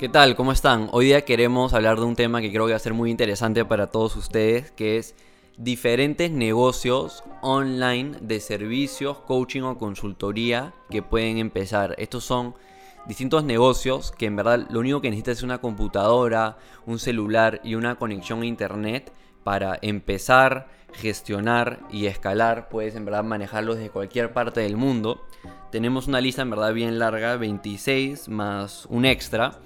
¿Qué tal? ¿Cómo están? Hoy día queremos hablar de un tema que creo que va a ser muy interesante para todos ustedes, que es diferentes negocios online de servicios, coaching o consultoría que pueden empezar. Estos son distintos negocios que en verdad lo único que necesitas es una computadora, un celular y una conexión a internet para empezar, gestionar y escalar. Puedes en verdad manejarlos desde cualquier parte del mundo. Tenemos una lista en verdad bien larga, 26 más un extra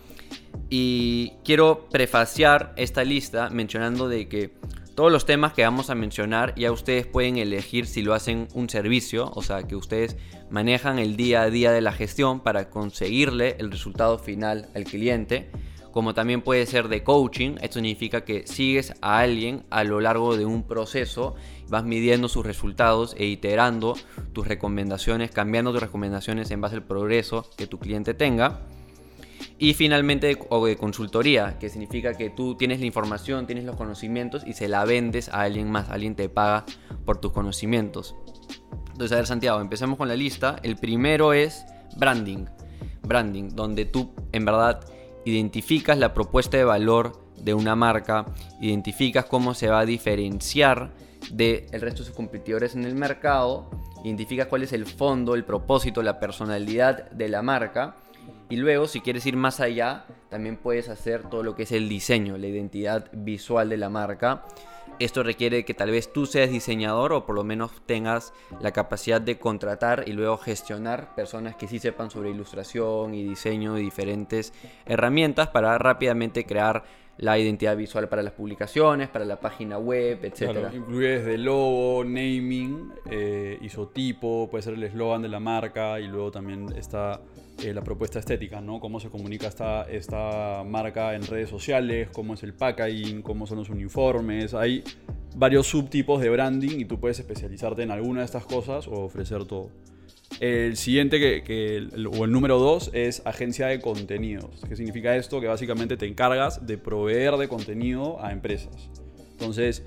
y quiero prefaciar esta lista mencionando de que todos los temas que vamos a mencionar ya ustedes pueden elegir si lo hacen un servicio, o sea que ustedes manejan el día a día de la gestión para conseguirle el resultado final al cliente, como también puede ser de coaching, esto significa que sigues a alguien a lo largo de un proceso, vas midiendo sus resultados e iterando tus recomendaciones, cambiando tus recomendaciones en base al progreso que tu cliente tenga. Y finalmente, o de consultoría, que significa que tú tienes la información, tienes los conocimientos y se la vendes a alguien más, alguien te paga por tus conocimientos. Entonces, a ver, Santiago, empecemos con la lista. El primero es branding. Branding, donde tú en verdad identificas la propuesta de valor de una marca, identificas cómo se va a diferenciar del resto de sus competidores en el mercado, identificas cuál es el fondo, el propósito, la personalidad de la marca y luego, si quieres ir más allá, también puedes hacer todo lo que es el diseño, la identidad visual de la marca. Esto requiere que tal vez tú seas diseñador o por lo menos tengas la capacidad de contratar y luego gestionar personas que sí sepan sobre ilustración y diseño y diferentes herramientas para rápidamente crear la identidad visual para las publicaciones, para la página web, etc. Claro, incluye desde logo, naming, eh, isotipo, puede ser el eslogan de la marca y luego también está eh, la propuesta estética, ¿no? Cómo se comunica esta, esta marca en redes sociales, cómo es el packaging, cómo son los uniformes. Hay varios subtipos de branding y tú puedes especializarte en alguna de estas cosas o ofrecer todo. El siguiente, que, o el número dos, es agencia de contenidos. ¿Qué significa esto? Que básicamente te encargas de proveer de contenido a empresas. Entonces,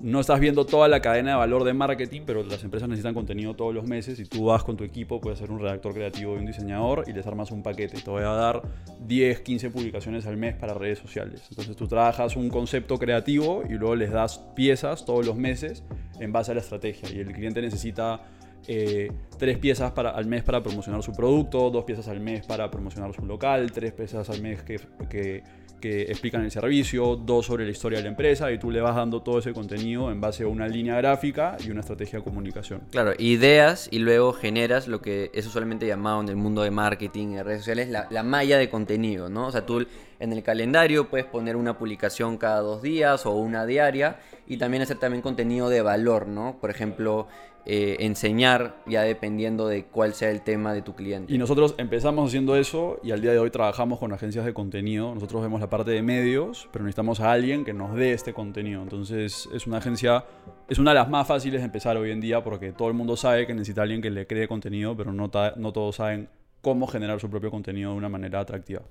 no estás viendo toda la cadena de valor de marketing, pero las empresas necesitan contenido todos los meses y tú vas con tu equipo, puedes ser un redactor creativo y un diseñador y les armas un paquete. Te voy a dar 10, 15 publicaciones al mes para redes sociales. Entonces tú trabajas un concepto creativo y luego les das piezas todos los meses en base a la estrategia. Y el cliente necesita eh, tres piezas al mes para promocionar su producto, dos piezas al mes para promocionar su local, tres piezas al mes que, que, explican el servicio, dos sobre la historia de la empresa y tú le vas dando todo ese contenido en base a una línea gráfica y una estrategia de comunicación. Claro, ideas y luego generas lo que es usualmente llamado en el mundo de marketing y redes sociales la, la malla de contenido, ¿no? O sea, tú en el calendario puedes poner una publicación cada dos días o una diaria y también hacer también contenido de valor, ¿no? Por ejemplo, eh, enseñar ya dependiendo de cuál sea el tema de tu cliente. Y nosotros empezamos haciendo eso y al día de hoy trabajamos con agencias de contenido. Nosotros vemos la parte de medios, pero necesitamos a alguien que nos dé este contenido. Entonces es una agencia, es una de las más fáciles de empezar hoy en día porque todo el mundo sabe que necesita alguien que le cree contenido, pero no, no todos saben cómo generar su propio contenido de una manera atractiva.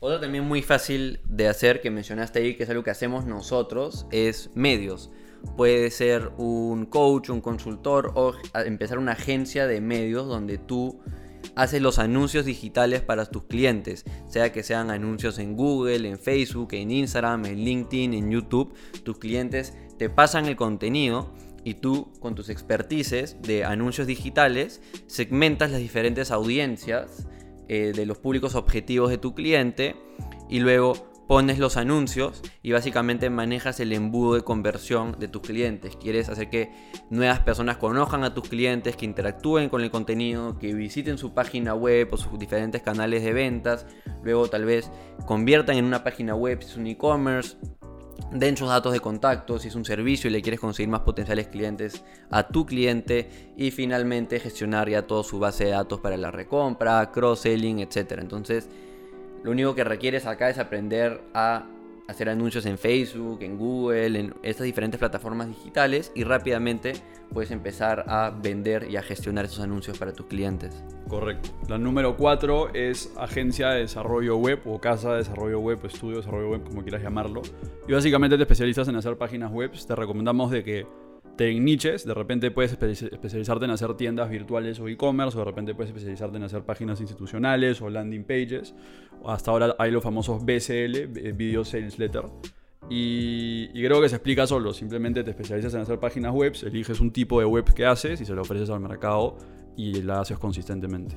Otra también muy fácil de hacer que mencionaste ahí, que es algo que hacemos nosotros, es medios. Puede ser un coach, un consultor o empezar una agencia de medios donde tú haces los anuncios digitales para tus clientes, sea que sean anuncios en Google, en Facebook, en Instagram, en LinkedIn, en YouTube, tus clientes te pasan el contenido y tú con tus expertices de anuncios digitales segmentas las diferentes audiencias eh, de los públicos objetivos de tu cliente y luego pones los anuncios y básicamente manejas el embudo de conversión de tus clientes. Quieres hacer que nuevas personas conozcan a tus clientes, que interactúen con el contenido, que visiten su página web o sus diferentes canales de ventas, luego tal vez conviertan en una página web es un e-commerce, den sus datos de contacto, si es un servicio y le quieres conseguir más potenciales clientes a tu cliente y finalmente gestionar ya toda su base de datos para la recompra, cross-selling, etc. Entonces, lo único que requieres acá es aprender a hacer anuncios en Facebook, en Google, en estas diferentes plataformas digitales y rápidamente puedes empezar a vender y a gestionar esos anuncios para tus clientes. Correcto. La número 4 es agencia de desarrollo web o casa de desarrollo web, estudio de desarrollo web, como quieras llamarlo. Y básicamente te especializas en hacer páginas web. Te recomendamos de que niches, de repente puedes especializarte en hacer tiendas virtuales o e-commerce, o de repente puedes especializarte en hacer páginas institucionales o landing pages. Hasta ahora hay los famosos BSL, Video Sales Letter. Y, creo que se explica solo, simplemente te especializas en hacer páginas web, eliges un tipo de web que haces y se lo ofreces al mercado y la haces consistentemente.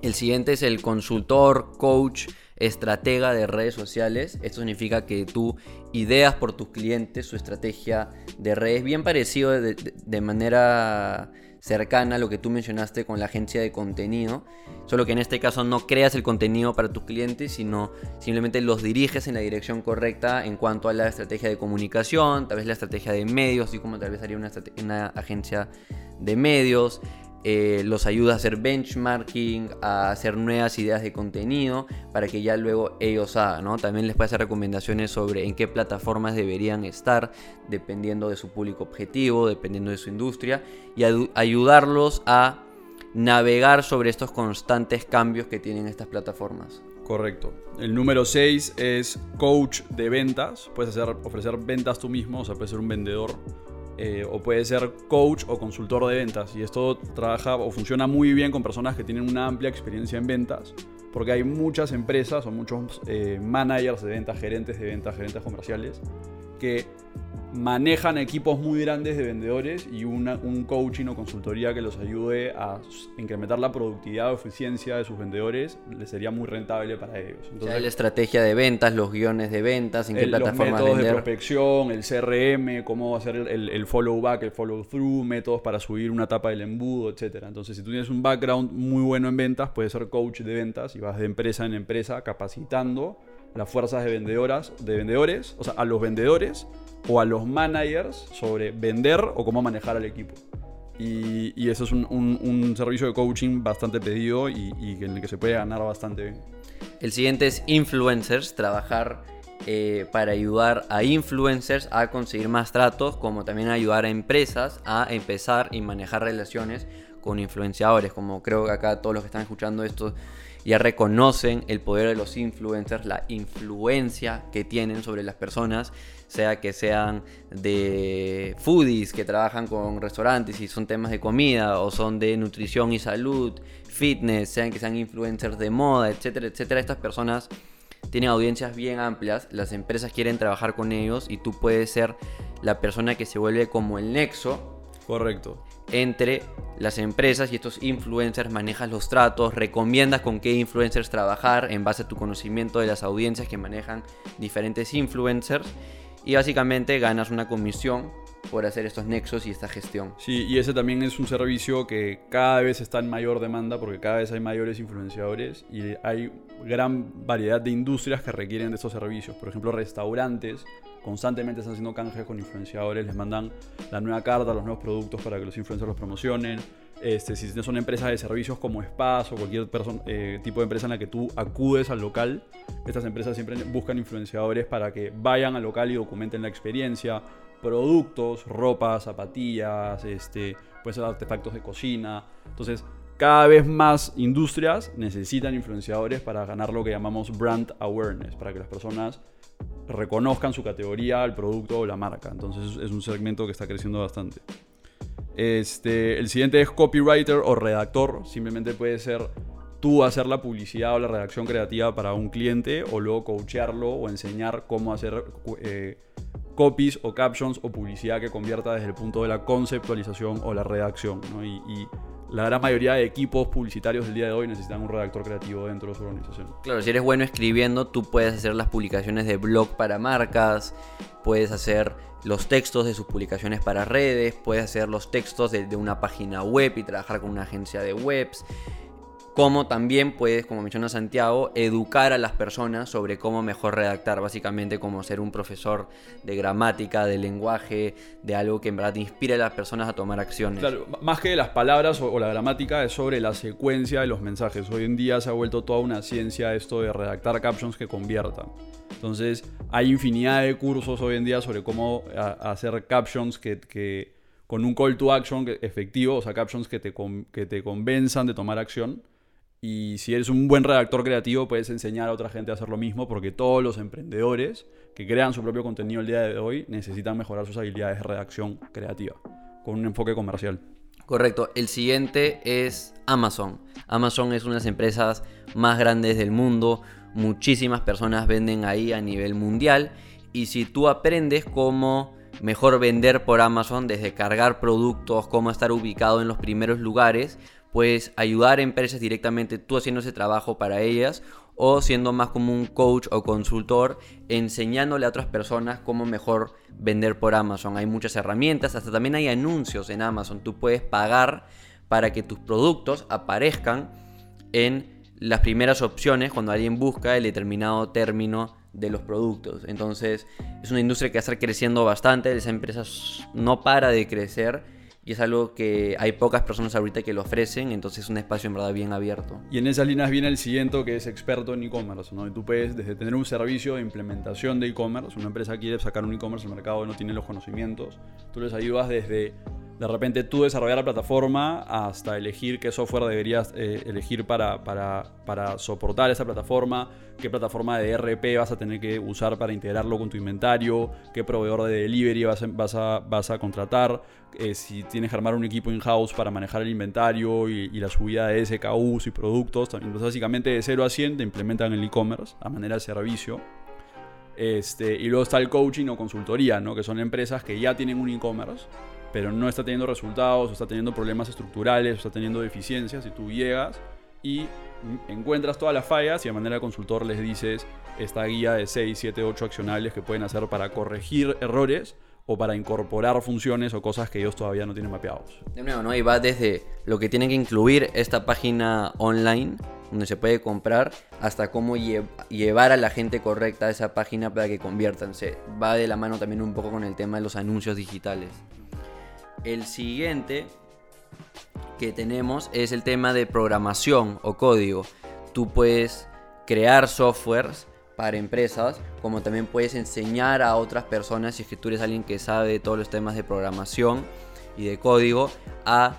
El siguiente es el consultor, coach, estratega de redes sociales. Esto significa que tú ideas por tus clientes su estrategia de redes, bien parecido de, manera cercana a lo que tú mencionaste con la agencia de contenido, solo que en este caso no creas el contenido para tus clientes, sino simplemente los diriges en la dirección correcta en cuanto a la estrategia de comunicación, tal vez la estrategia de medios, así como tal vez haría una, una agencia de medios, eh, los ayuda a hacer benchmarking, a hacer nuevas ideas de contenido para que ya luego ellos hagan, ¿no? También les puede hacer recomendaciones sobre en qué plataformas deberían estar, dependiendo de su público objetivo, dependiendo de su industria, y ayudarlos a navegar sobre estos constantes cambios que tienen estas plataformas. Correcto. El número 6 es coach de ventas. Puedes hacer, ofrecer ventas tú mismo, o sea, puedes ser un vendedor eh, o puede ser coach o consultor de ventas. Y esto trabaja o funciona muy bien con personas que tienen una amplia experiencia en ventas, porque hay muchas empresas o muchos eh, managers de ventas, gerentes de ventas, gerentes comerciales, que manejan equipos muy grandes de vendedores y un coaching o consultoría que los ayude a incrementar la productividad o eficiencia de sus vendedores, les sería muy rentable para ellos. Entonces, la estrategia de ventas, los guiones de ventas, en qué plataforma Los métodos de prospección, el CRM, cómo hacer el, el, follow back, el follow through, métodos para subir una etapa del embudo, etc. Entonces, si tú tienes un background muy bueno en ventas, puedes ser coach de ventas y vas de empresa en empresa capacitando las fuerzas de vendedoras, de vendedores, o sea, a los vendedores o a los managers sobre vender o cómo manejar al equipo. Y, eso es un, servicio de coaching bastante pedido y, en el que se puede ganar bastante bien. El siguiente es influencers, trabajar eh, para ayudar a influencers a conseguir más tratos, como también ayudar a empresas a empezar y manejar relaciones con influenciadores, como creo que acá todos los que están escuchando esto ya reconocen el poder de los influencers, la influencia que tienen sobre las personas, sea que sean de foodies que trabajan con restaurantes y son temas de comida, o son de nutrición y salud, fitness, sean que sean influencers de moda, etcétera, etcétera. Estas personas tienen audiencias bien amplias, las empresas quieren trabajar con ellos y tú puedes ser la persona que se vuelve como el nexo. Correcto entre las empresas y estos influencers, manejas los tratos, recomiendas con qué influencers trabajar en base a tu conocimiento de las audiencias que manejan diferentes influencers y básicamente ganas una comisión por hacer estos nexos y esta gestión. Sí, y ese también es un servicio que cada vez está en mayor demanda porque cada vez hay mayores influenciadores y hay gran variedad de industrias que requieren de estos servicios. Por ejemplo, restaurantes constantemente están haciendo canjes con influenciadores, les mandan la nueva carta, los nuevos productos para que los influencers los promocionen. Este, si son empresas de servicios como Spas o cualquier eh, tipo de empresa en la que tú acudes al local, estas empresas siempre buscan influenciadores para que vayan al local y documenten la experiencia, productos, ropa, zapatillas, este, puede ser artefactos de cocina. Entonces, cada vez más industrias necesitan influenciadores para ganar lo que llamamos brand awareness, para que las personas reconozcan su categoría, el producto o la marca. Entonces es un segmento que está creciendo bastante. Este, el siguiente es copywriter o redactor. Simplemente puede ser tú hacer la publicidad o la redacción creativa para un cliente o luego coachearlo o enseñar cómo hacer eh, copies o captions o publicidad que convierta desde el punto de la conceptualización o la redacción. y la gran mayoría de equipos publicitarios del día de hoy necesitan un redactor creativo dentro de su organización. Claro, si eres bueno escribiendo, tú puedes hacer las publicaciones de blog para marcas, puedes hacer los textos de sus publicaciones para redes, puedes hacer los textos de, de una página web y trabajar con una agencia de webs como también puedes, como menciona Santiago, educar a las personas sobre cómo mejor redactar, básicamente como ser un profesor de gramática, de lenguaje, de algo que en verdad inspire a las personas a tomar acciones. Claro, más que las palabras o, la gramática es sobre la secuencia de los mensajes. Hoy en día se ha vuelto toda una ciencia esto de redactar captions que conviertan. Entonces hay infinidad de cursos hoy en día sobre cómo hacer captions que, con un call to action efectivo, o sea, captions que te, que te convenzan de tomar acción Y si eres un buen redactor creativo, puedes enseñar a otra gente a hacer lo mismo, porque todos los emprendedores que crean su propio contenido el día de hoy necesitan mejorar sus habilidades de redacción creativa, con un enfoque comercial. Correcto. El siguiente es Amazon. Amazon es una de las empresas más grandes del mundo. Muchísimas personas venden ahí a nivel mundial. Y si tú aprendes cómo mejor vender por Amazon, desde cargar productos, cómo estar ubicado en los primeros lugares, puedes ayudar a empresas directamente tú haciendo ese trabajo para ellas o siendo más como un coach o consultor enseñándole a otras personas cómo mejor vender por Amazon. Hay muchas herramientas, hasta también hay anuncios en Amazon. Tú puedes pagar para que tus productos aparezcan en las primeras opciones cuando alguien busca el determinado término de los productos. Entonces es una industria que va a estar creciendo bastante, esa empresa no para de crecer y es algo que hay pocas personas ahorita que lo ofrecen, entonces es un espacio en verdad bien abierto. Y en esas líneas viene el siguiente que es experto en e-commerce, ¿no? Y tú puedes desde tener un servicio de implementación de e-commerce, una empresa quiere sacar un e-commerce al mercado y no tiene los conocimientos, tú les ayudas desde de repente tú desarrollar la plataforma hasta elegir qué software deberías eh, elegir para, para, para, soportar esa plataforma, qué plataforma de ERP vas a tener que usar para integrarlo con tu inventario, qué proveedor de delivery vas a, vas a, vas a contratar, eh, si tienes que armar un equipo in-house para manejar el inventario y, y, la subida de SKUs y productos. Entonces básicamente de 0 a 100 te implementan el e-commerce a manera de servicio. Este, y luego está el coaching o consultoría, ¿no? que son empresas que ya tienen un e-commerce pero no está teniendo resultados, o está teniendo problemas estructurales, o está teniendo deficiencias, y tú llegas y encuentras todas las fallas y de manera de consultor les dices esta guía de 6, 7, 8 accionables que pueden hacer para corregir errores o para incorporar funciones o cosas que ellos todavía no tienen mapeados. De nuevo, ¿no? Y va desde lo que tiene que incluir esta página online donde se puede comprar hasta cómo llevar a la gente correcta a esa página para que conviertan. Se va de la mano también un poco con el tema de los anuncios digitales. El siguiente que tenemos es el tema de programación o código. Tú puedes crear softwares para empresas, como también puedes enseñar a otras personas, si es que tú eres alguien que sabe todos los temas de programación y de código, a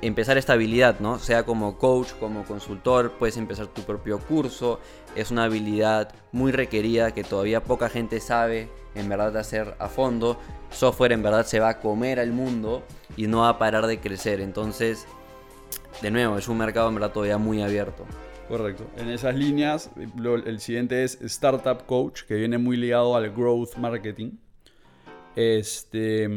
empezar esta habilidad, ¿no? Sea como coach, como consultor, puedes empezar tu propio curso. Es una habilidad muy requerida que todavía poca gente sabe en verdad hacer a fondo software en verdad se va a comer al mundo y no va a parar de crecer. Entonces, de nuevo, es un mercado en verdad todavía muy abierto. Correcto. En esas líneas, el siguiente es Startup Coach, que viene muy ligado al growth marketing. Este,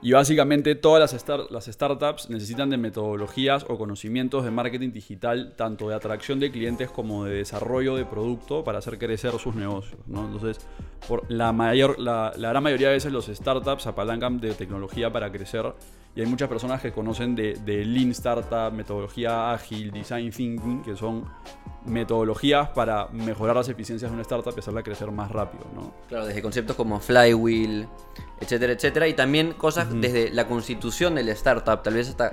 y básicamente todas las, las, startups necesitan de metodologías o conocimientos de marketing digital, tanto de atracción de clientes como de desarrollo de producto para hacer crecer sus negocios. Entonces, por la, mayor, la, la, gran mayoría de veces los startups apalancan de tecnología para crecer y hay muchas personas que conocen de, de Lean Startup, metodología ágil, Design Thinking, que son metodologías para mejorar las eficiencias de una startup y hacerla crecer más rápido, ¿no? Claro, desde conceptos como flywheel, etcétera, etcétera, y también cosas desde la constitución de la startup, tal vez hasta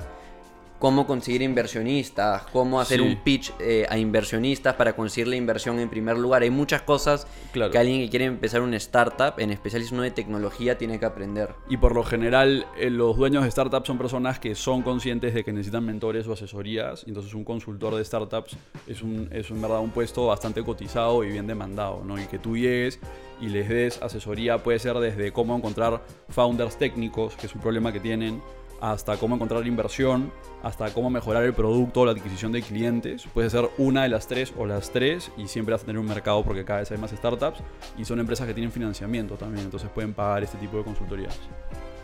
cómo conseguir inversionistas, cómo hacer un pitch eh, a inversionistas para conseguir la inversión en primer lugar. Hay muchas cosas que alguien que quiere empezar una startup, en especial si es uno de tecnología, tiene que aprender. Y por lo general, eh, los dueños de startups son personas que son conscientes de que necesitan mentores o asesorías. Entonces, un consultor de startups es, un, es en verdad un puesto bastante cotizado y bien demandado. ¿no? Y que tú llegues y les des asesoría puede ser desde cómo encontrar founders técnicos, que es un problema que tienen hasta cómo encontrar inversión, hasta cómo mejorar el producto o la adquisición de clientes. Puede ser una de las tres o las tres y siempre vas a tener un mercado porque cada vez hay más startups y son empresas que tienen financiamiento también, entonces pueden pagar este tipo de consultorías.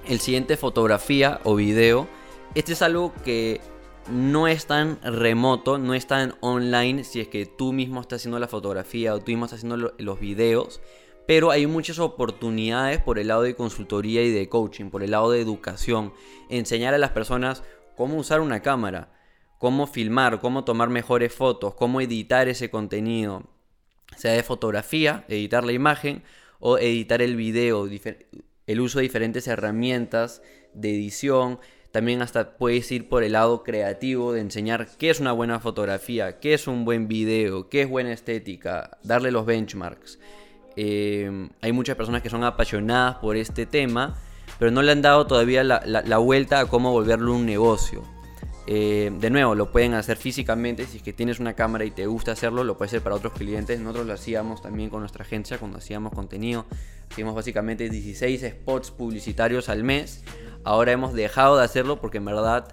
El siguiente, fotografía o video. Este es algo que no es tan remoto, no es tan online si es que tú mismo estás haciendo la fotografía o tú mismo estás haciendo los videos pero hay muchas oportunidades por el lado de consultoría y de coaching, por el lado de educación. Enseñar a las personas cómo usar una cámara, cómo filmar, cómo tomar mejores fotos, cómo editar ese contenido, sea de fotografía, editar la imagen o editar el video, el uso de diferentes herramientas de edición. También hasta puedes ir por el lado creativo de enseñar qué es una buena fotografía, qué es un buen video, qué es buena estética, darle los benchmarks. Em, hay muchas personas que son apasionadas por este tema, pero no le han dado todavía la, vuelta a cómo volverlo un negocio. Eh, de nuevo, lo pueden hacer físicamente. Si es que tienes una cámara y te gusta hacerlo, lo puedes hacer para otros clientes. Nosotros lo hacíamos también con nuestra agencia cuando hacíamos contenido. Hacíamos básicamente 16 spots publicitarios al mes. Ahora hemos dejado de hacerlo porque en verdad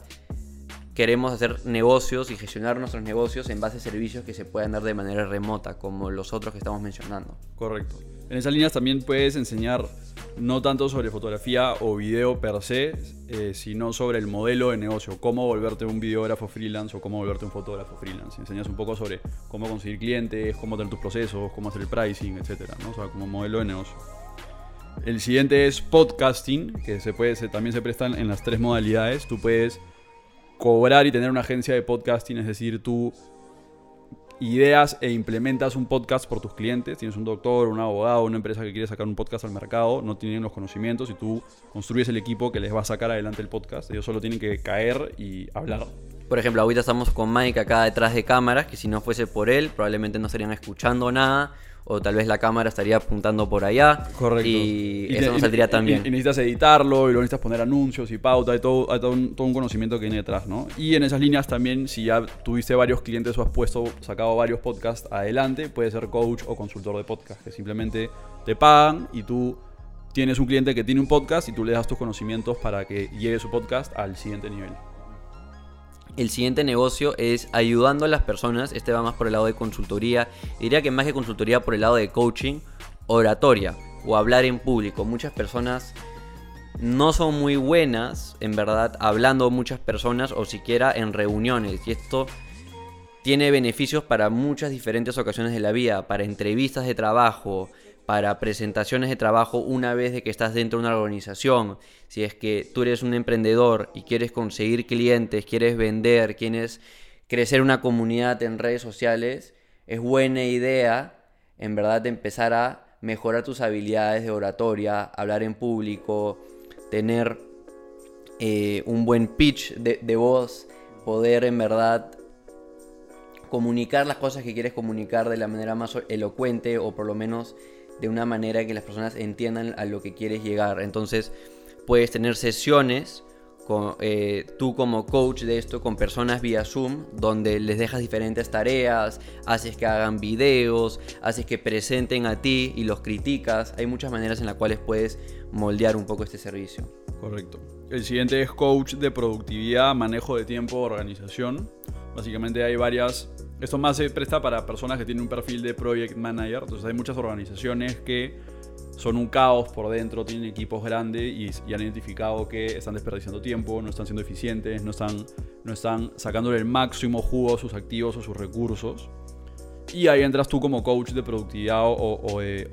queremos hacer negocios y gestionar nuestros negocios en base a servicios que se puedan dar de manera remota, como los otros que estamos mencionando. Correcto. En esas líneas también puedes enseñar no tanto sobre fotografía o video per se, eh, sino sobre el modelo de negocio, cómo volverte un videógrafo freelance o cómo volverte un fotógrafo freelance. Enseñas un poco sobre cómo conseguir clientes, cómo tener tus procesos, cómo hacer el pricing, etc. ¿no? O sea, como modelo de negocio. El siguiente es podcasting, que se puede, también se prestan en las tres modalidades. Tú puedes cobrar y tener una agencia de podcasting, es decir, tú ideas e implementas un podcast por tus clientes. Tienes un doctor, un abogado, una empresa que quiere sacar un podcast al mercado, no tienen los conocimientos y tú construyes el equipo que les va a sacar adelante el podcast. Ellos solo tienen que caer y hablar. Por ejemplo, ahorita estamos con Mike acá detrás de cámaras, que si no fuese por él, probablemente no estarían escuchando nada o tal vez la cámara estaría apuntando por allá. Correcto. Y, eso no saldría tan bien. Y, necesitas editarlo, y lo necesitas poner anuncios y pauta, hay todo, todo, un, conocimiento que viene detrás, ¿no? Y en esas líneas también, si ya tuviste varios clientes o has puesto, sacado varios podcasts adelante, puedes ser coach o consultor de podcast, que simplemente te pagan y tú tienes un cliente que tiene un podcast y tú le das tus conocimientos para que lleve su podcast al siguiente nivel. El siguiente negocio es ayudando a las personas, este va más por el lado de consultoría, diría que más que consultoría por el lado de coaching, oratoria o hablar en público. Muchas personas no son muy buenas, en verdad, hablando muchas personas o siquiera en reuniones. Y esto tiene beneficios para muchas diferentes ocasiones de la vida, para entrevistas de trabajo, para presentaciones de trabajo una vez de que estás dentro de una organización. Si es que tú eres un emprendedor y quieres conseguir clientes, quieres vender, quieres crecer una comunidad en redes sociales, es buena idea en verdad empezar a mejorar tus habilidades de oratoria, hablar en público, tener eh, un buen pitch de voz, poder en verdad comunicar las cosas que quieres comunicar de la manera más elocuente o por lo menos de una manera que las personas entiendan a lo que quieres llegar. Entonces puedes tener sesiones con, eh, tú como coach de esto con personas vía Zoom, donde les dejas diferentes tareas, haces que hagan videos, haces que presenten a ti y los criticas. Hay muchas maneras en las cuales puedes moldear un poco este servicio. Correcto. El siguiente es coach de productividad, manejo de tiempo, organización. Básicamente hay varias esto más se presta para personas que tienen un perfil de project manager. Entonces hay muchas organizaciones que son un caos por dentro, tienen equipos grandes y, han identificado que están desperdiciando tiempo, no están siendo eficientes, no están, no están el máximo jugo a sus activos o sus recursos. Y ahí entras tú como coach de productividad o, de,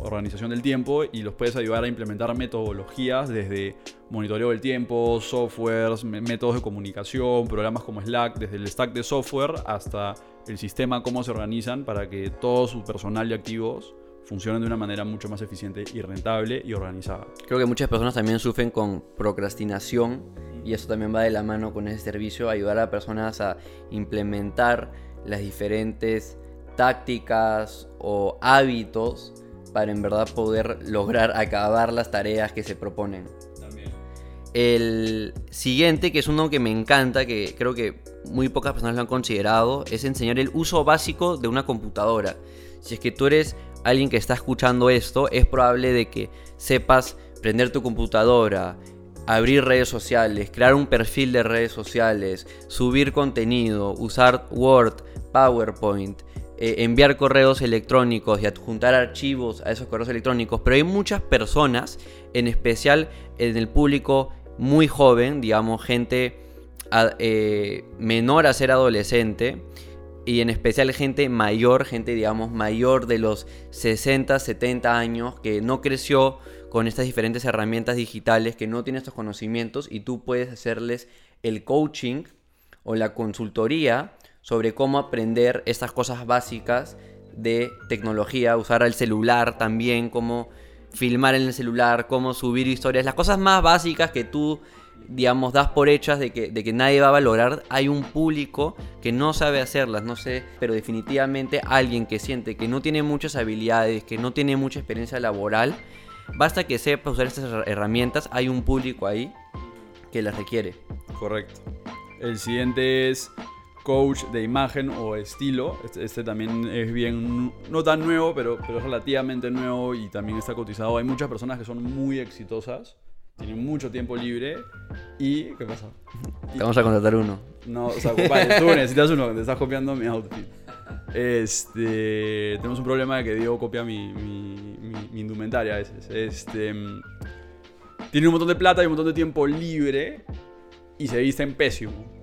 organización del tiempo y los puedes ayudar a implementar metodologías desde monitoreo del tiempo, softwares, métodos de comunicación, programas como Slack, desde el stack de software hasta el sistema, cómo se organizan para que todo su personal y activos funcionen de una manera mucho más eficiente y rentable y organizada. Creo que muchas personas también sufren con procrastinación y eso también va de la mano con ese servicio, ayudar a personas a implementar las diferentes tácticas o hábitos para en verdad poder lograr acabar las tareas que se proponen. El siguiente, que es uno que me encanta, que creo que muy pocas personas lo han considerado, es enseñar el uso básico de una computadora. Si es que tú eres alguien que está escuchando esto, es probable de que sepas prender tu computadora, abrir redes sociales, crear un perfil de redes sociales, subir contenido, usar Word, PowerPoint, eh, enviar correos electrónicos y adjuntar archivos a esos correos electrónicos, pero hay muchas personas, en especial en el público muy joven, digamos, gente eh, menor a ser adolescente, y en especial gente mayor, gente digamos mayor de los 60, 70 años, que no creció con estas diferentes herramientas digitales, que no tiene estos conocimientos y tú puedes hacerles el coaching o la consultoría sobre cómo aprender estas cosas básicas de tecnología, usar el celular también, cómo filmar en el celular, cómo subir historias, las cosas más básicas que tú, digamos, das por hechas de que, de que nadie va a valorar, hay un público que no sabe hacerlas, no sé, pero definitivamente alguien que siente que no tiene muchas habilidades, que no tiene mucha experiencia laboral, basta que sepa usar estas herramientas, hay un público ahí que las requiere. Correcto. El siguiente es coach de imagen o estilo. Este, este también es bien, no tan nuevo, pero, pero es relativamente nuevo y también está cotizado. Hay muchas personas que son muy exitosas, tienen mucho tiempo libre y... ¿Qué pasa? Te vamos a contratar uno. No, o sea, vale, tú necesitas uno, te estás copiando mi outfit. Este, tenemos un problema de que Diego copia mi, mi, mi- mi indumentaria a veces. Este, tiene un montón de plata y un montón de tiempo libre y se viste en pésimo.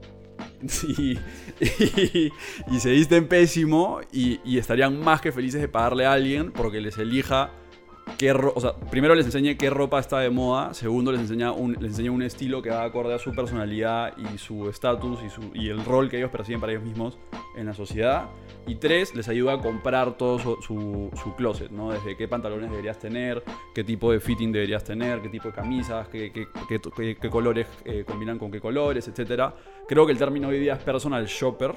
Y, y- y se visten pésimo y estarían más que felices de pagarle a alguien porque les elija qué primero les enseñe qué ropa está de moda, segundo les enseña un, enseña un estilo que va acorde a su personalidad y su estatus y, el rol que ellos perciben para ellos mismos en la sociedad. Y tres, les ayuda a comprar todo su, su- closet, ¿no? Desde qué pantalones deberías tener, qué tipo de fitting deberías tener, qué tipo de camisas, qué, colores eh, combinan con qué colores, etc. Creo que el término hoy día es personal shopper,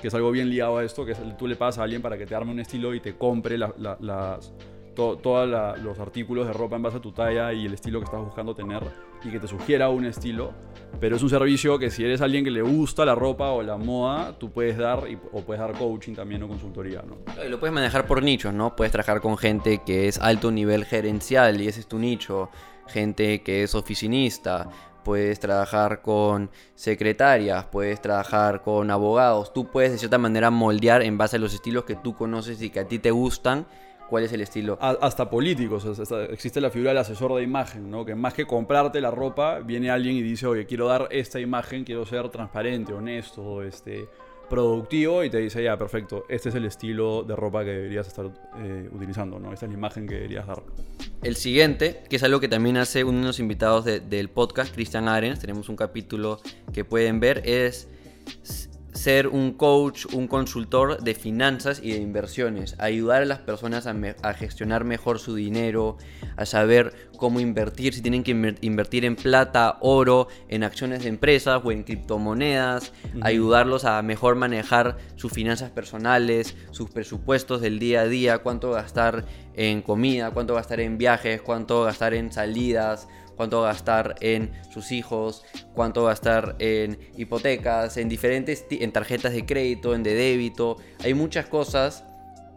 que es algo bien ligado a esto, que es tú le pagas a alguien para que te arme un estilo y te compre la- la- las, to- todos los artículos de ropa en base a tu talla y el estilo que estás buscando tener y que te sugiera un estilo. Pero es un servicio que si eres alguien que le gusta la ropa o la moda, tú puedes dar o puedes dar coaching también o consultoría, ¿no? Lo puedes manejar por nichos, ¿no? Puedes trabajar con gente que es alto nivel gerencial y ese es tu nicho. Gente que es oficinista. Puedes trabajar con secretarias, puedes trabajar con abogados. Tú puedes de cierta manera moldear en base a los estilos que tú conoces y que a ti te gustan. ¿Cuál es el estilo? A- hasta políticos, o sea, hasta- existe la figura del asesor de imagen, ¿no? Que más que comprarte la ropa, viene alguien y dice, oye, quiero dar esta imagen, quiero ser transparente, honesto, este, productivo, y te dice, ya, perfecto, este es el estilo de ropa que deberías estar eh, utilizando, ¿no? Esta es la imagen que deberías dar. El siguiente, que es algo que también hace uno de los invitados de- del podcast, Christian Arens, tenemos un capítulo que pueden ver, es ser un coach, un consultor de finanzas y de inversiones, ayudar a las personas a, a gestionar mejor su dinero, a saber cómo invertir, si tienen que inver- invertir en plata, oro, en acciones de empresas o en criptomonedas, ayudarlos a mejor manejar sus finanzas personales, sus presupuestos del día a día, cuánto gastar en comida, cuánto gastar en viajes, cuánto gastar en salidas, cuánto gastar en sus hijos, cuánto gastar en hipotecas, en diferentes en tarjetas de crédito, en de débito. Hay muchas cosas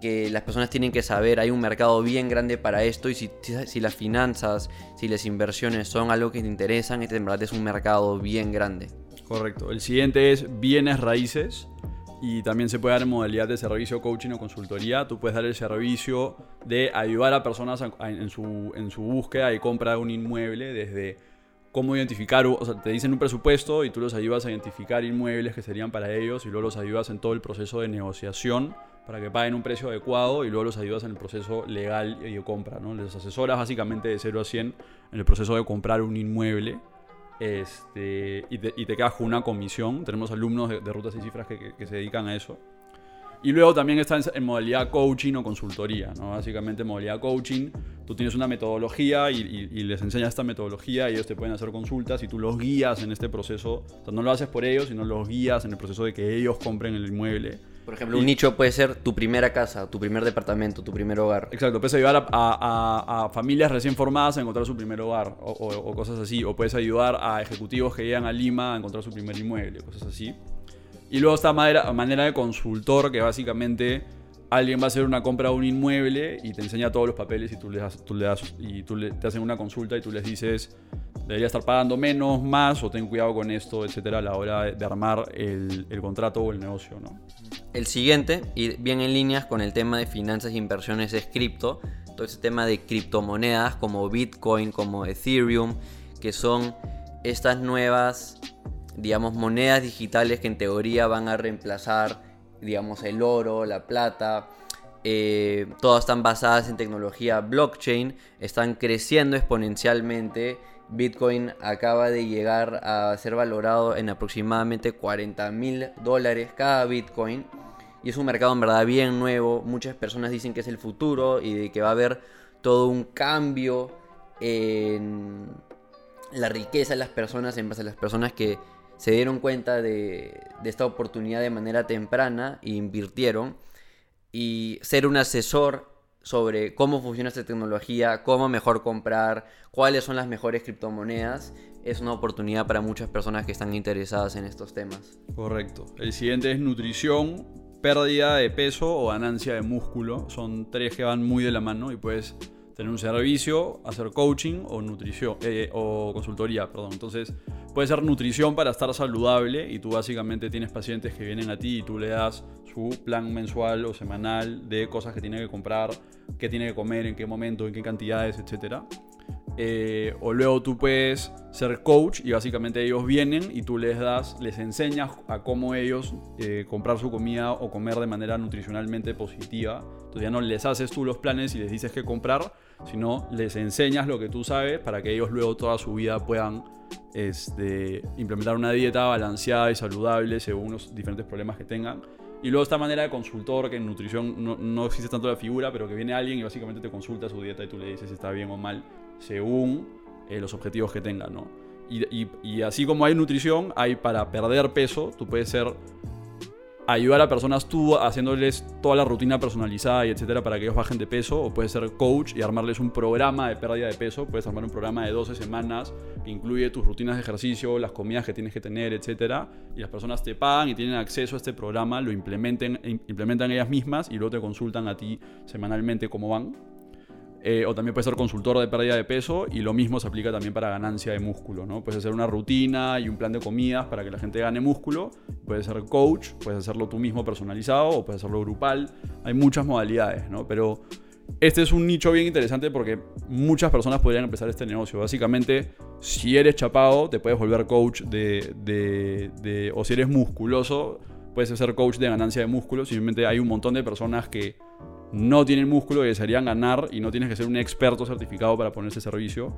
que las personas tienen que saber. Hay un mercado bien grande para esto y si, las finanzas, si las inversiones son algo que te interesan, este en es un mercado bien grande. Correcto. El siguiente es bienes raíces y también se puede dar en modalidad de servicio, coaching o consultoría. Tú puedes dar el servicio de ayudar a personas en, su, en su búsqueda y compra de un inmueble desde cómo identificar, o sea, te dicen un presupuesto y tú los ayudas a identificar inmuebles que serían para ellos y luego los ayudas en todo el proceso de negociación para que paguen un precio adecuado y luego los ayudas en el proceso legal y de compra, ¿no? Les asesoras básicamente de 0 a 100 en el proceso de comprar un inmueble este, y, te, y quedas con una comisión. Tenemos alumnos de, rutas y cifras que, se dedican a eso. Y luego también está en, en modalidad coaching o consultoría, ¿no? Básicamente en modalidad coaching, tú tienes una metodología y, les enseñas esta metodología, y ellos te pueden hacer consultas y tú los guías en este proceso. No lo haces por ellos, sino los guías en el proceso de que ellos compren el inmueble. Por ejemplo, un nicho puede ser tu primera casa, tu primer departamento, tu primer hogar. Exacto, puedes ayudar a, a- a- a familias recién formadas a encontrar su primer hogar o, o- o cosas así. O puedes ayudar a ejecutivos que llegan a Lima a encontrar su primer inmueble, cosas así. Y luego está manera, manera de consultor, que básicamente alguien va a hacer una compra de un inmueble y te enseña todos los papeles y tú le das, tú le das y tú le, te hacen una consulta y tú les dices debería estar pagando menos, más o ten cuidado con esto, etcétera, a la hora de, armar el, el contrato o el negocio, ¿no? El siguiente, y bien en líneas con el tema de finanzas e inversiones, es cripto. Todo ese tema de criptomonedas como Bitcoin, como Ethereum, que son estas nuevas, digamos, monedas digitales que en teoría van a reemplazar, digamos, el oro, la plata. Eh, todas están basadas en tecnología blockchain, están creciendo exponencialmente. Bitcoin acaba de llegar a ser valorado en aproximadamente 40 mil dólares cada Bitcoin. Y es un mercado en verdad bien nuevo. Muchas personas dicen que es el futuro y de que va a haber todo un cambio en la riqueza de las personas en base a las personas que se dieron cuenta de, de esta oportunidad de manera temprana e invirtieron. Y ser un asesor sobre cómo funciona esta tecnología, cómo mejor comprar, cuáles son las mejores criptomonedas, es una oportunidad para muchas personas que están interesadas en estos temas. Correcto. El siguiente es nutrición, pérdida de peso o ganancia de músculo. Son tres que van muy de la mano y puedes tener un servicio, hacer coaching o nutrición eh, o consultoría, perdón. Entonces, puede ser nutrición para estar saludable y tú básicamente tienes pacientes que vienen a ti y tú le das su plan mensual o semanal de cosas que tiene que comprar, qué tiene que comer, en qué momento, en qué cantidades, etcétera. Eh, o luego tú puedes ser coach y básicamente ellos vienen y tú les das, les enseñas a cómo ellos eh, comprar su comida o comer de manera nutricionalmente positiva. Entonces ya no les haces tú los planes y les dices qué comprar, sino les enseñas lo que tú sabes para que ellos luego toda su vida puedan este, implementar una dieta balanceada y saludable según los diferentes problemas que tengan. Y luego esta manera de consultor, que en nutrición no, no existe tanto la figura, pero que viene alguien y básicamente te consulta su dieta y tú le dices si está bien o mal según eh, los objetivos que tengan, ¿no? Y, y, así como hay nutrición, hay para perder peso, tú puedes ser ayudar a personas tú haciéndoles toda la rutina personalizada y etcétera para que ellos bajen de peso, o puedes ser coach y armarles un programa de pérdida de peso, puedes armar un programa de 12 semanas que incluye tus rutinas de ejercicio, las comidas que tienes que tener, etcétera, y las personas te pagan y tienen acceso a este programa, lo implementen, implementan ellas mismas y luego te consultan a ti semanalmente cómo van. Eh, o también puedes ser consultor de pérdida de peso y lo mismo se aplica también para ganancia de músculo, ¿no? Puedes hacer una rutina y un plan de comidas para que la gente gane músculo, puedes ser coach, puedes hacerlo tú mismo personalizado o puedes hacerlo grupal, hay muchas modalidades, ¿no? Pero este es un nicho bien interesante porque muchas personas podrían empezar este negocio. Básicamente, si eres chapado, te puedes volver coach de, de, de o si eres musculoso, puedes ser coach de ganancia de músculo. Simplemente hay un montón de personas que no tienen músculo y desearían ganar y no tienes que ser un experto certificado para poner ese servicio.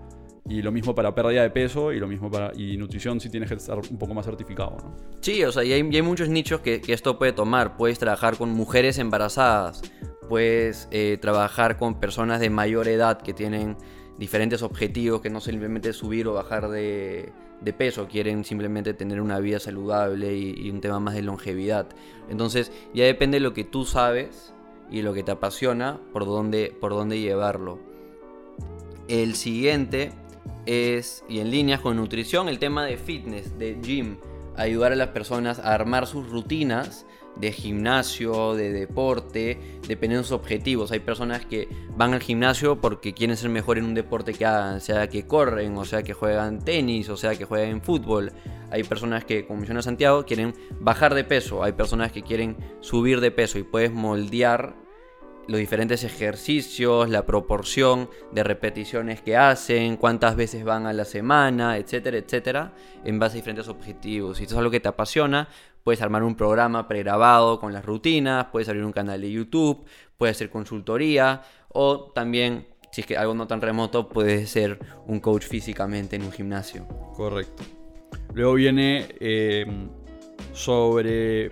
Y lo mismo para pérdida de peso y lo mismo para y nutrición si tienes que estar un poco más certificado, ¿no? Sí, o sea, y hay, muchos nichos que, esto puede tomar. Puedes trabajar con mujeres embarazadas, puedes eh, trabajar con personas de mayor edad que tienen diferentes objetivos que no simplemente subir o bajar de, peso, quieren simplemente tener una vida saludable y, y un tema más de longevidad. Entonces ya depende de lo que tú sabes y lo que te apasiona, por dónde, por dónde llevarlo. El siguiente es, y en líneas con nutrición, el tema de fitness, de gym, ayudar a las personas a armar sus rutinas de gimnasio, de deporte, dependiendo de sus objetivos. Hay personas que van al gimnasio porque quieren ser mejor en un deporte que hagan, sea que corren, o sea que juegan tenis, o sea que juegan fútbol. Hay personas que, como menciona Santiago, quieren bajar de peso. Hay personas que quieren subir de peso y puedes moldear los diferentes ejercicios, la proporción de repeticiones que hacen, cuántas veces van a la semana, etcétera, etcétera, en base a diferentes objetivos. Si esto es algo que te apasiona, puedes armar un programa pregrabado con las rutinas, puedes abrir un canal de YouTube, puedes hacer consultoría o también, si es que algo no tan remoto, puedes ser un coach físicamente en un gimnasio. Correcto. Luego viene eh, sobre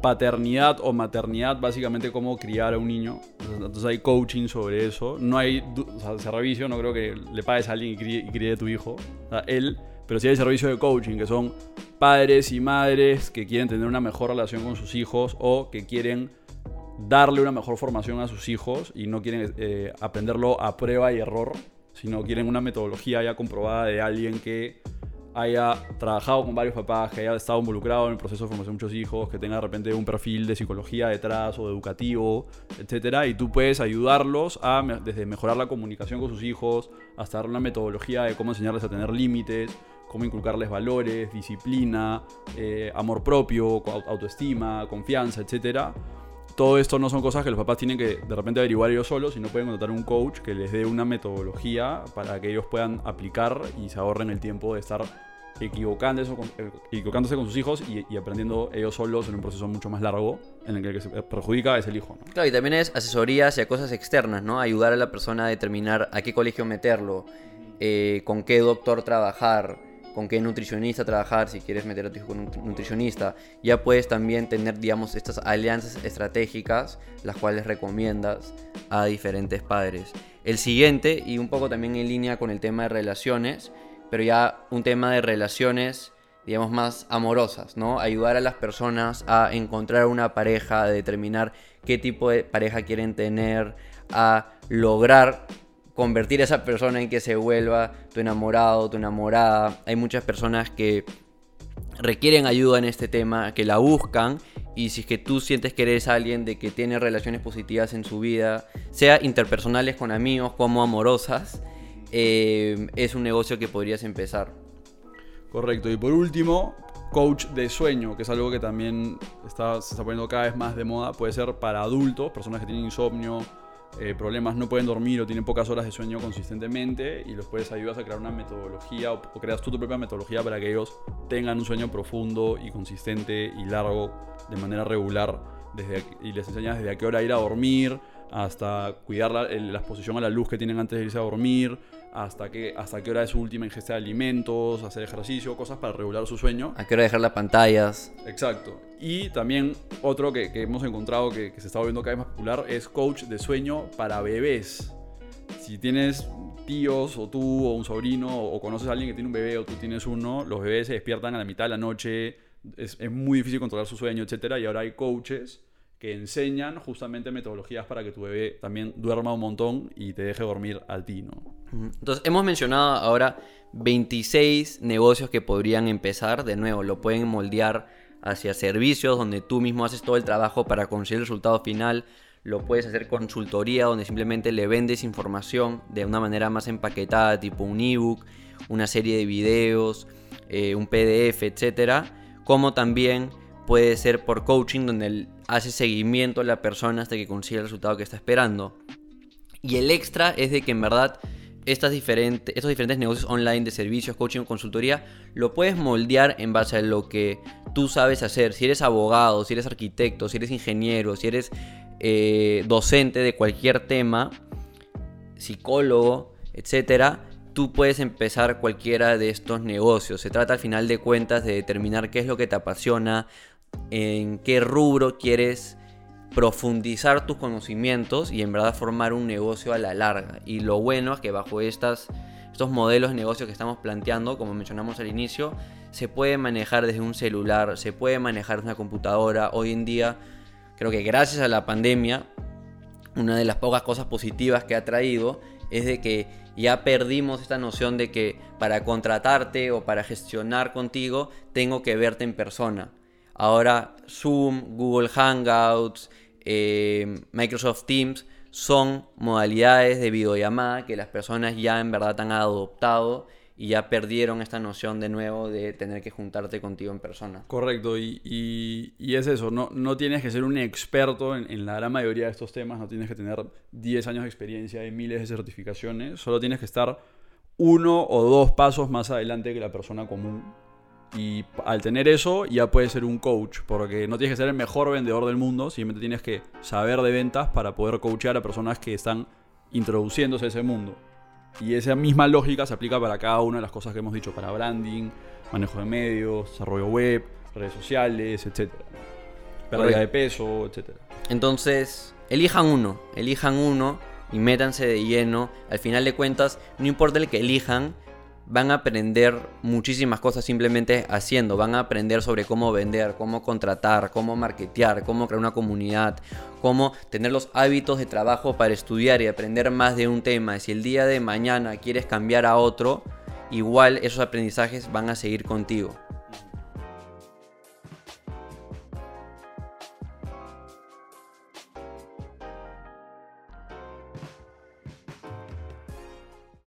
paternidad o maternidad, básicamente cómo criar a un niño. Entonces hay coaching sobre eso. No hay servicio, no creo que le pagues a alguien y críe, a tu hijo. Él, pero sí hay servicio de coaching, que son padres y madres que quieren tener una mejor relación con sus hijos o que quieren darle una mejor formación a sus hijos y no quieren eh, aprenderlo a prueba y error, sino quieren una metodología ya comprobada de alguien que haya trabajado con varios papás, que haya estado involucrado en el proceso de formación de muchos hijos, que tenga de repente un perfil de psicología detrás o de educativo, etcétera, y tú puedes ayudarlos a desde mejorar la comunicación con sus hijos hasta dar una metodología de cómo enseñarles a tener límites, cómo inculcarles valores, disciplina, eh, amor propio, autoestima, confianza, etcétera. Todo esto no son cosas que los papás tienen que de repente averiguar ellos solos, sino pueden contratar un coach que les dé una metodología para que ellos puedan aplicar y se ahorren el tiempo de estar equivocándose, eh, equivocándose con sus hijos y, aprendiendo ellos solos en un proceso mucho más largo en el que el que se perjudica es el hijo. Claro, y también es asesorías y cosas externas, ¿no? Ayudar a la persona a determinar a qué colegio meterlo, eh, con qué doctor trabajar, con qué nutricionista trabajar, si quieres meter a tu hijo con un nutricionista. Ya puedes también tener, digamos, estas alianzas estratégicas, las cuales recomiendas a diferentes padres. El siguiente, y un poco también en línea con el tema de relaciones, pero ya un tema de relaciones digamos, más amorosas, ¿no? Ayudar a las personas a encontrar una pareja, a determinar qué tipo de pareja quieren tener, a lograr convertir a esa persona en que se vuelva tu enamorado, tu enamorada. Hay muchas personas que requieren ayuda en este tema, que la buscan y si es que tú sientes que eres alguien de que tiene relaciones positivas en su vida, sea interpersonales con amigos como amorosas, eh, es un negocio que podrías empezar. Correcto. Y por último, coach de sueño, que es algo que también está, se está poniendo cada vez más de moda. Puede ser para adultos, personas que tienen insomnio, eh, problemas, no pueden dormir o tienen pocas horas de sueño consistentemente y los puedes ayudar a crear una metodología o, creas tú tu propia metodología para que ellos tengan un sueño profundo y consistente y largo de manera regular desde, y les enseñas desde a qué hora ir a dormir hasta cuidar la, la exposición a la luz que tienen antes de irse a dormir, hasta qué, hasta qué hora es su última ingesta de alimentos, hacer ejercicio, cosas para regular su sueño. A qué hora dejar las pantallas. Exacto. Y también otro que, hemos encontrado que, se está volviendo cada vez más popular es coach de sueño para bebés. Si tienes tíos o tú o un sobrino o, conoces a alguien que tiene un bebé o tú tienes uno, los bebés se despiertan a la mitad de la noche, es, es muy difícil controlar su sueño, etc. Y ahora hay coaches que enseñan justamente metodologías para que tu bebé también duerma un montón y te deje dormir al ti, ¿no? Entonces, hemos mencionado ahora 26 negocios que podrían empezar. De nuevo, lo pueden moldear hacia servicios donde tú mismo haces todo el trabajo para conseguir el resultado final. Lo puedes hacer consultoría donde simplemente le vendes información de una manera más empaquetada, tipo un ebook, una serie de videos, eh, un PDF, etc. Como también puede ser por coaching donde hace seguimiento a la persona hasta que consiga el resultado que está esperando. Y el extra es de que en verdad estas diferentes, estos diferentes negocios online de servicios, coaching o consultoría, lo puedes moldear en base a lo que tú sabes hacer. Si eres abogado, si eres arquitecto, si eres ingeniero, si eres eh, docente de cualquier tema, psicólogo, etcétera, tú puedes empezar cualquiera de estos negocios. Se trata al final de cuentas de determinar qué es lo que te apasiona, en qué rubro quieres profundizar tus conocimientos y en verdad formar un negocio a la larga. Y lo bueno es que bajo estas, estos modelos de negocio que estamos planteando, como mencionamos al inicio, se puede manejar desde un celular, se puede manejar desde una computadora. Hoy en día, creo que gracias a la pandemia, una de las pocas cosas positivas que ha traído es de que ya perdimos esta noción de que para contratarte o para gestionar contigo tengo que verte en persona. Ahora Zoom, Google Hangouts, eh, Microsoft Teams son modalidades de videollamada que las personas ya en verdad han adoptado y ya perdieron esta noción de nuevo de tener que juntarte contigo en persona. Correcto, y, es eso, no, no tienes que ser un experto en, en, la gran mayoría de estos temas, no tienes que tener 10 años de experiencia y miles de certificaciones, solo tienes que estar uno o dos pasos más adelante que la persona común y al tener eso ya puedes ser un coach, porque no tienes que ser el mejor vendedor del mundo, simplemente tienes que saber de ventas para poder coachear a personas que están introduciéndose a ese mundo. Y esa misma lógica se aplica para cada una de las cosas que hemos dicho, para branding, manejo de medios, desarrollo web, redes sociales, etc. Pérdida de peso, etc. Entonces, elijan uno, elijan uno y métanse de lleno. Al final de cuentas, no importa el que elijan, van a aprender muchísimas cosas simplemente haciendo. Van a aprender sobre cómo vender, cómo contratar, cómo marketear, cómo crear una comunidad, cómo tener los hábitos de trabajo para estudiar y aprender más de un tema. Si el día de mañana quieres cambiar a otro, igual esos aprendizajes van a seguir contigo.